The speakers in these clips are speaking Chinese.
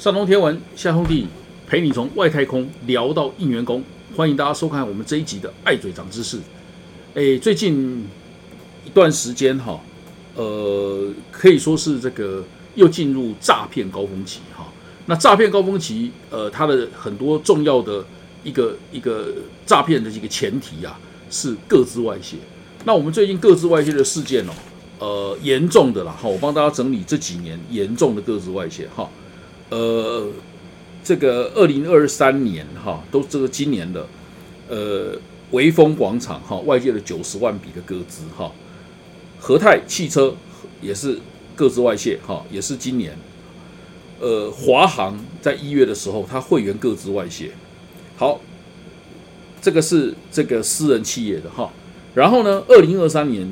上通天文，下通地理，陪你从外太空聊到应员工。欢迎大家收看我们这一集的爱嘴长知识。诶，最近一段时间哈，呃，可以说是这个又进入诈骗高峰期哈。那诈骗高峰期，呃，它的很多重要的一个一个诈骗的一个前提啊，是各自外泄。那我们最近各自外泄的事件哦，呃，严重的啦哈，我帮大家整理这几年严重的各自外泄哈。呃，这个二零二三年哈，都这个今年的，呃，维丰广场哈，外界的九十万笔的各资哈，和泰汽车也是各自外泄哈，也是今年，呃，华航在一月的时候，它会员各自外泄，好，这个是这个私人企业的哈，然后呢，二零二三年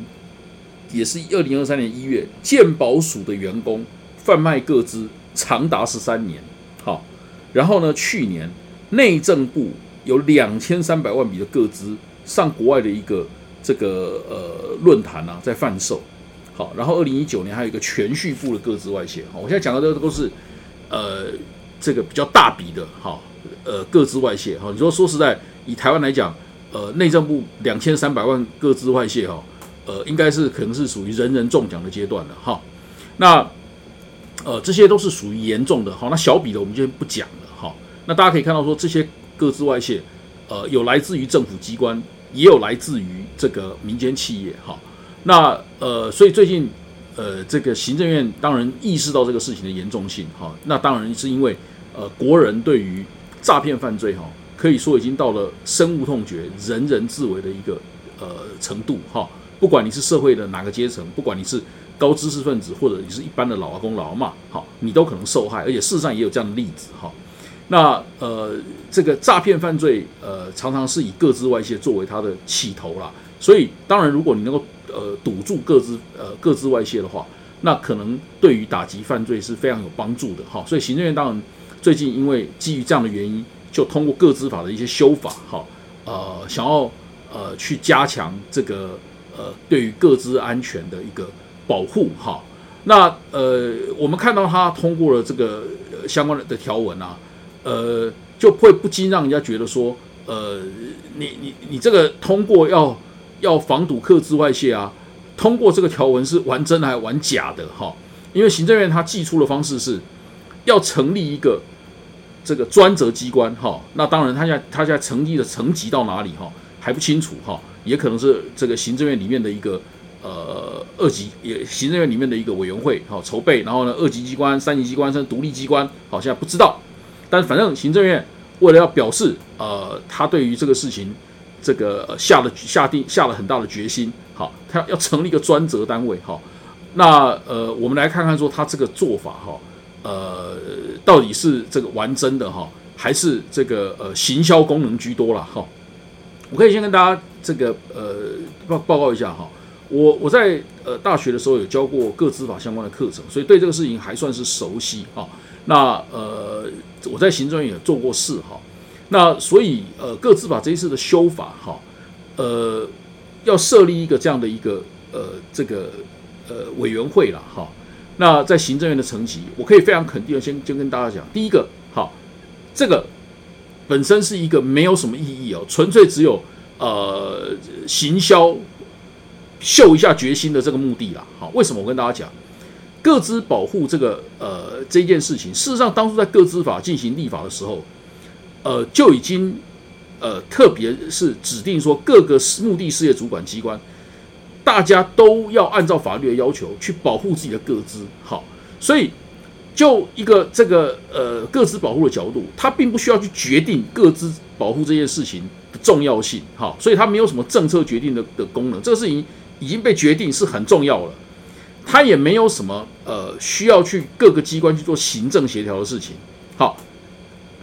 也是二零二三年一月，鉴宝署的员工贩卖各资。长达十三年，好，然后呢？去年内政部有两千三百万笔的个资上国外的一个这个呃论坛啊，在贩售，好，然后二零一九年还有一个全序部的个资外泄，好，我现在讲的这个都是呃这个比较大笔的，好，呃个资外泄，哈，你说说实在，以台湾来讲，呃内政部两千三百万个资外泄，哈，呃应该是可能是属于人人中奖的阶段了，哈，那。呃，这些都是属于严重的，好，那小笔的我们就不讲了，哈。那大家可以看到说，这些各自外泄，呃，有来自于政府机关，也有来自于这个民间企业，哈。那呃，所以最近呃，这个行政院当然意识到这个事情的严重性，哈。那当然是因为呃，国人对于诈骗犯罪，哈，可以说已经到了深恶痛绝、人人自危的一个呃程度，哈。不管你是社会的哪个阶层，不管你是。高知识分子或者你是一般的老阿公老阿妈，好，你都可能受害，而且事实上也有这样的例子，哈。那呃，这个诈骗犯罪，呃，常常是以各自外泄作为它的起头啦。所以，当然，如果你能够呃堵住各自呃各自外泄的话，那可能对于打击犯罪是非常有帮助的，哈。所以，行政院当然最近因为基于这样的原因，就通过各自法的一些修法，哈，呃，想要呃去加强这个呃对于各自安全的一个。保护哈，那呃，我们看到他通过了这个相关的的条文啊，呃，就会不禁让人家觉得说，呃，你你你这个通过要要防堵客资外泄啊，通过这个条文是玩真的还玩假的哈？因为行政院他寄出的方式是要成立一个这个专责机关哈，那当然他现在他现在成立的层级到哪里哈还不清楚哈，也可能是这个行政院里面的一个。呃，二级也行政院里面的一个委员会，好筹备，然后呢，二级机关、三级机关甚至独立机关，好现在不知道，但反正行政院为了要表示，呃，他对于这个事情，这个下了下定下了很大的决心，好，他要成立一个专责单位，好，那呃，我们来看看说他这个做法，哈，呃，到底是这个玩真的哈，还是这个呃行销功能居多了，哈，我可以先跟大家这个呃报报告一下哈。我我在呃大学的时候有教过各资法相关的课程，所以对这个事情还算是熟悉哈。那呃我在行政院也做过事哈。那所以呃各资法这一次的修法哈，呃要设立一个这样的一个呃这个呃委员会了哈。那在行政院的层级，我可以非常肯定的先先跟大家讲，第一个好，这个本身是一个没有什么意义哦，纯粹只有呃行销。秀一下决心的这个目的啦，好，为什么我跟大家讲，各资保护这个呃这件事情，事实上当初在各资法进行立法的时候，呃就已经呃特别是指定说各个目的事业主管机关，大家都要按照法律的要求去保护自己的各资，好，所以就一个这个呃各资保护的角度，它并不需要去决定各资保护这件事情的重要性，好，所以它没有什么政策决定的的功能，这个事情。已经被决定是很重要了，他也没有什么呃需要去各个机关去做行政协调的事情。好，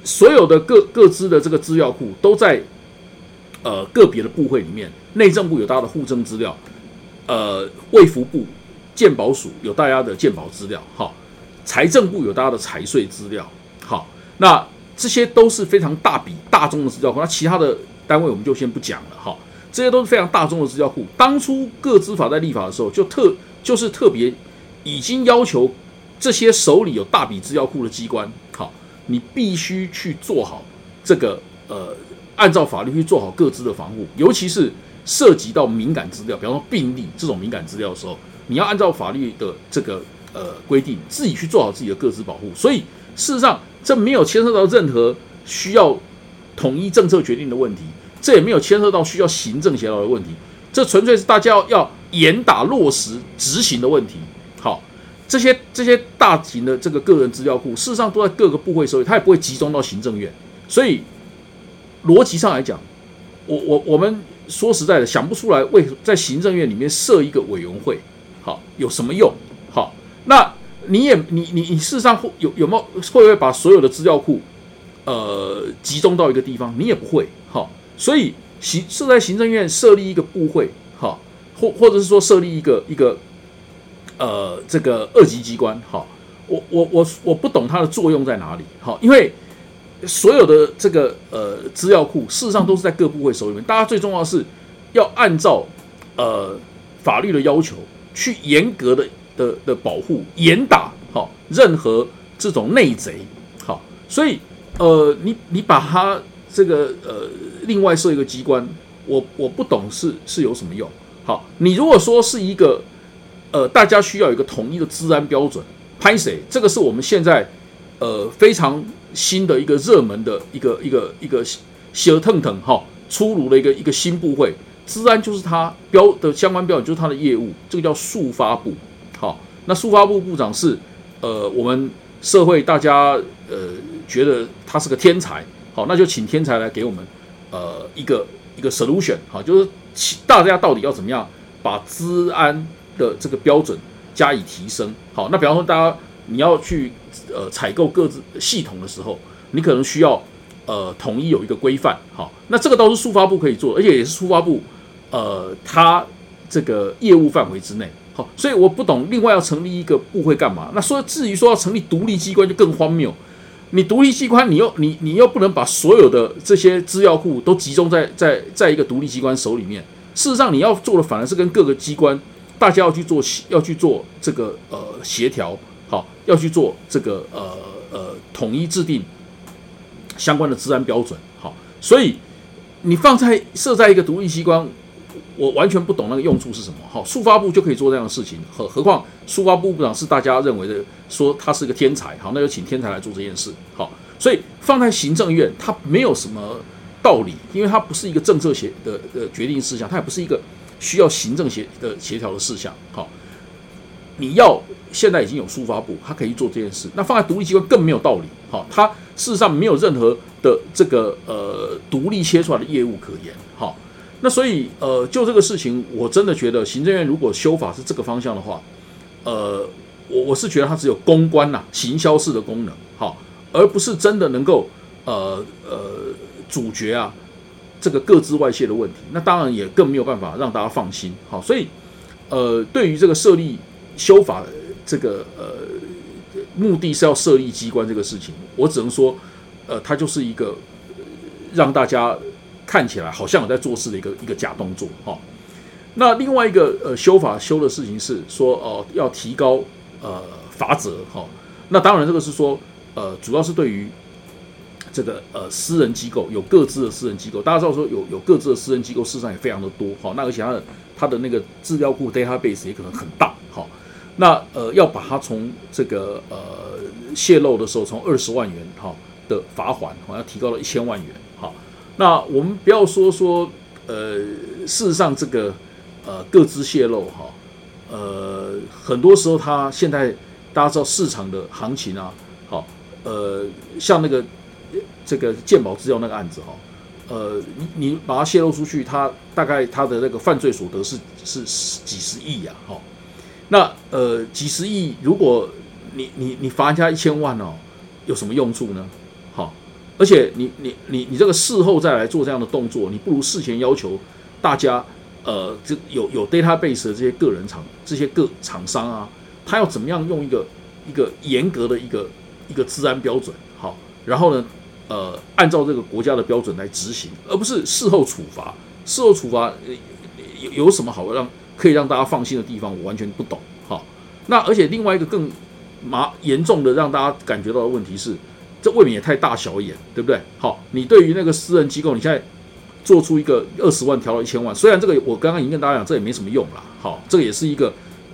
所有的各各支的这个资料库都在呃个别的部会里面，内政部有大家的户政资料，呃，卫福部鉴保署有大家的鉴保资料，好，财政部有大家的财税资料，好，那这些都是非常大笔大宗的资料库，那其他的单位我们就先不讲了，哈。这些都是非常大众的资料库。当初各资法在立法的时候，就特就是特别已经要求这些手里有大笔资料库的机关，好，你必须去做好这个呃，按照法律去做好各自的防护，尤其是涉及到敏感资料，比方说病例这种敏感资料的时候，你要按照法律的这个呃规定，自己去做好自己的各自保护。所以事实上，这没有牵涉到任何需要统一政策决定的问题，这也没有牵涉到需要行政协调的问题，这纯粹是大家要严打落实执行的问题。好，这些这些大型的这个个人资料库，事实上都在各个部会手里，它也不会集中到行政院，所以逻辑上来讲，我我我们说实在的，想不出来为在行政院里面设一个委员会，好有什么用？好，那你也你你你事实上会有有没有会不会把所有的资料库呃集中到一个地方？你也不会，好，所以行设在行政院设立一个部会，哈，或或者是说设立一个一个呃这个二级机关，哈，我我我我不懂它的作用在哪里，哈，因为。所有的这个呃资料库，事实上都是在各部会手里面。大家最重要的是要按照呃法律的要求，去严格的的的保护、严打哈任何这种内贼。好，所以呃，你你把它这个呃另外设一个机关，我我不懂是是有什么用。好，你如果说是一个呃大家需要一个统一的治安标准，拍谁？这个是我们现在呃非常。新的一个热门的一个一个一个小腾腾哈出炉的一个一个新部会，治安就是它标的相关标准，就是它的业务，这个叫速发部。好，那速发部部长是呃我们社会大家呃觉得他是个天才，好，那就请天才来给我们呃一个一个 solution，好，就是大家到底要怎么样把治安的这个标准加以提升。好，那比方说大家。你要去呃采购各自系统的时候，你可能需要呃统一有一个规范，好，那这个都是速发部可以做，而且也是速发部呃它这个业务范围之内，好，所以我不懂另外要成立一个部会干嘛？那说至于说要成立独立机关就更荒谬，你独立机关你又你你又不能把所有的这些资料库都集中在在在一个独立机关手里面，事实上你要做的反而是跟各个机关大家要去做要去做这个呃协调。好，要去做这个呃呃统一制定相关的治安标准。好，所以你放在设在一个独立机关，我完全不懂那个用处是什么。好，速发部就可以做这样的事情，何何况速发部部长是大家认为的说他是个天才。好，那就请天才来做这件事。好，所以放在行政院，它没有什么道理，因为它不是一个政策协的的决定事项，它也不是一个需要行政协的协调的事项。好。你要现在已经有书发部，他可以做这件事。那放在独立机关更没有道理。好，它事实上没有任何的这个呃独立切出来的业务可言。好，那所以呃就这个事情，我真的觉得行政院如果修法是这个方向的话，呃，我我是觉得它只有公关呐、行销式的功能，好，而不是真的能够呃呃主角啊这个各自外泄的问题。那当然也更没有办法让大家放心。好，所以呃对于这个设立。修法这个呃目的是要设立机关这个事情，我只能说，呃，它就是一个让大家看起来好像有在做事的一个一个假动作哈。那另外一个呃修法修的事情是说哦要提高呃罚则哈。那当然这个是说呃主要是对于这个呃私人机构有各自的私人机构，大家知道说有有各自的私人机构事实上也非常的多哈。那而且它的它的那个资料库 database 也可能很大哈。那呃，要把它从这个呃泄露的时候，从二十万元哈的罚款，好像提高了一千万元。那我们不要说说呃，事实上这个呃各自泄露哈，呃很多时候它现在大家知道市场的行情啊，好呃像那个这个鉴宝资料那个案子哈，呃你你把它泄露出去，它大概它的那个犯罪所得是是几十亿呀，哈。那呃几十亿，如果你你你罚人家一千万哦，有什么用处呢？而且你你你你这个事后再来做这样的动作，你不如事前要求大家，呃，这有有 database 的这些个人厂这些个厂商啊，他要怎么样用一个一个严格的一个一个治安标准，好，然后呢，呃，按照这个国家的标准来执行，而不是事后处罚。事后处罚有有什么好让？可以让大家放心的地方，我完全不懂。好，那而且另外一个更麻严重的让大家感觉到的问题是，这未免也太大小眼，对不对？好，你对于那个私人机构，你现在做出一个二十万调到一千万，虽然这个我刚刚已经跟大家讲，这也没什么用啦。好，这个也是一个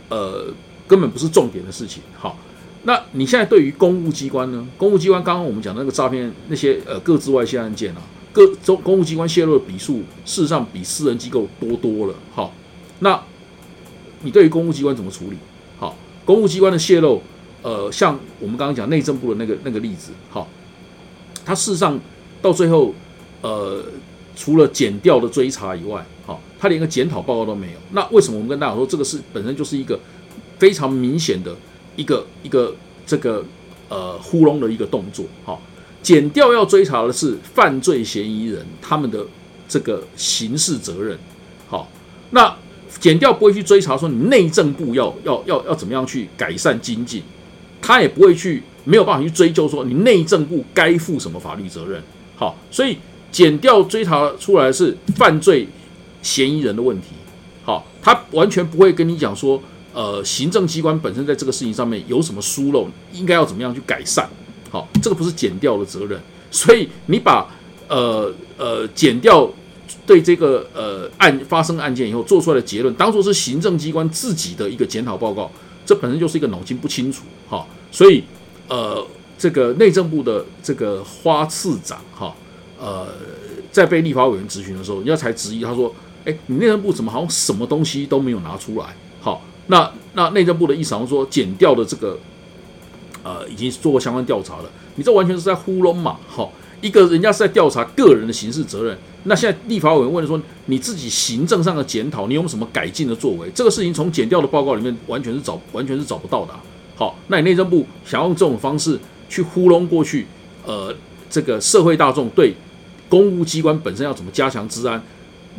呃根本不是重点的事情。好，那你现在对于公务机关呢？公务机关刚刚我们讲的那个诈骗那些呃各自外泄案件啊，各中公务机关泄露的笔数，事实上比私人机构多多了。好，那你对于公务机关怎么处理？好，公务机关的泄露。呃，像我们刚刚讲内政部的那个那个例子，好，它事实上到最后，呃，除了减掉的追查以外，好，它连个检讨报告都没有。那为什么我们跟大家说这个是本身就是一个非常明显的一个一个这个呃糊弄的一个动作？好，减掉要追查的是犯罪嫌疑人他们的这个刑事责任，好，那减掉不会去追查说你内政部要要要要怎么样去改善精进。他也不会去，没有办法去追究说你内政部该负什么法律责任。好，所以减掉追查出来是犯罪嫌疑人的问题。好，他完全不会跟你讲说，呃，行政机关本身在这个事情上面有什么疏漏，应该要怎么样去改善。好，这个不是减掉的责任。所以你把呃呃减掉对这个呃案发生案件以后做出来的结论，当做是行政机关自己的一个检讨报告。这本身就是一个脑筋不清楚，哈，所以，呃，这个内政部的这个花次长，哈，呃，在被立法委员质询的时候，人家才质疑，他说，哎，你内政部怎么好像什么东西都没有拿出来？好，那那内政部的意思好像说，减掉的这个，呃，已经做过相关调查了，你这完全是在糊弄嘛，好。一个人家是在调查个人的刑事责任，那现在立法委员问说，你自己行政上的检讨，你有什么改进的作为？这个事情从检调的报告里面完全是找完全是找不到的。好，那你内政部想用这种方式去糊弄过去，呃，这个社会大众对公务机关本身要怎么加强治安，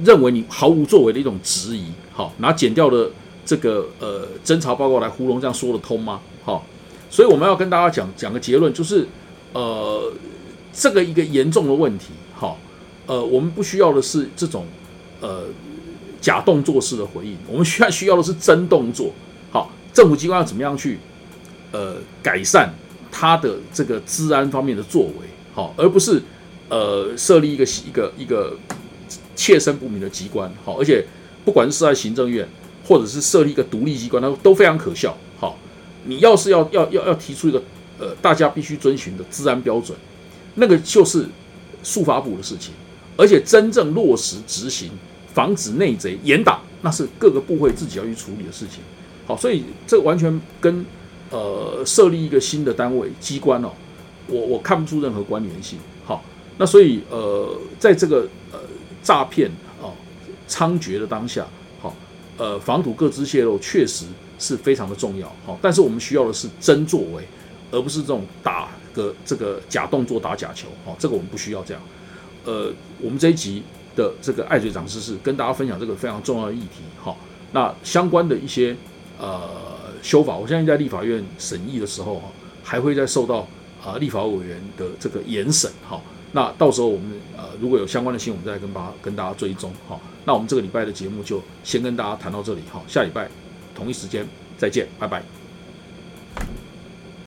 认为你毫无作为的一种质疑。好，拿减调的这个呃侦查报告来糊弄，这样说得通吗？好，所以我们要跟大家讲讲个结论，就是呃。这个一个严重的问题，好，呃，我们不需要的是这种呃假动作式的回应，我们需要需要的是真动作。好，政府机关要怎么样去呃改善它的这个治安方面的作为，好，而不是呃设立一个一个一个切身不明的机关，好，而且不管是在行政院，或者是设立一个独立机关，它都非常可笑。好，你要是要要要要提出一个呃大家必须遵循的治安标准。那个就是速发部的事情，而且真正落实执行、防止内贼严打，那是各个部会自己要去处理的事情。好，所以这完全跟呃设立一个新的单位机关哦，我我看不出任何关联性。好，那所以呃，在这个呃诈骗啊猖獗的当下，好，呃防堵各资泄露确实是非常的重要。好，但是我们需要的是真作为，而不是这种打。个这个假动作打假球，哦，这个我们不需要这样。呃，我们这一集的这个爱嘴长知识，跟大家分享这个非常重要的议题，哈。那相关的一些呃修法，我相信在立法院审议的时候，哈，还会再受到啊立法委员的这个严审，哈。那到时候我们呃如果有相关的新闻，我们再跟大跟大家追踪，哈。那我们这个礼拜的节目就先跟大家谈到这里，哈。下礼拜同一时间再见，拜拜。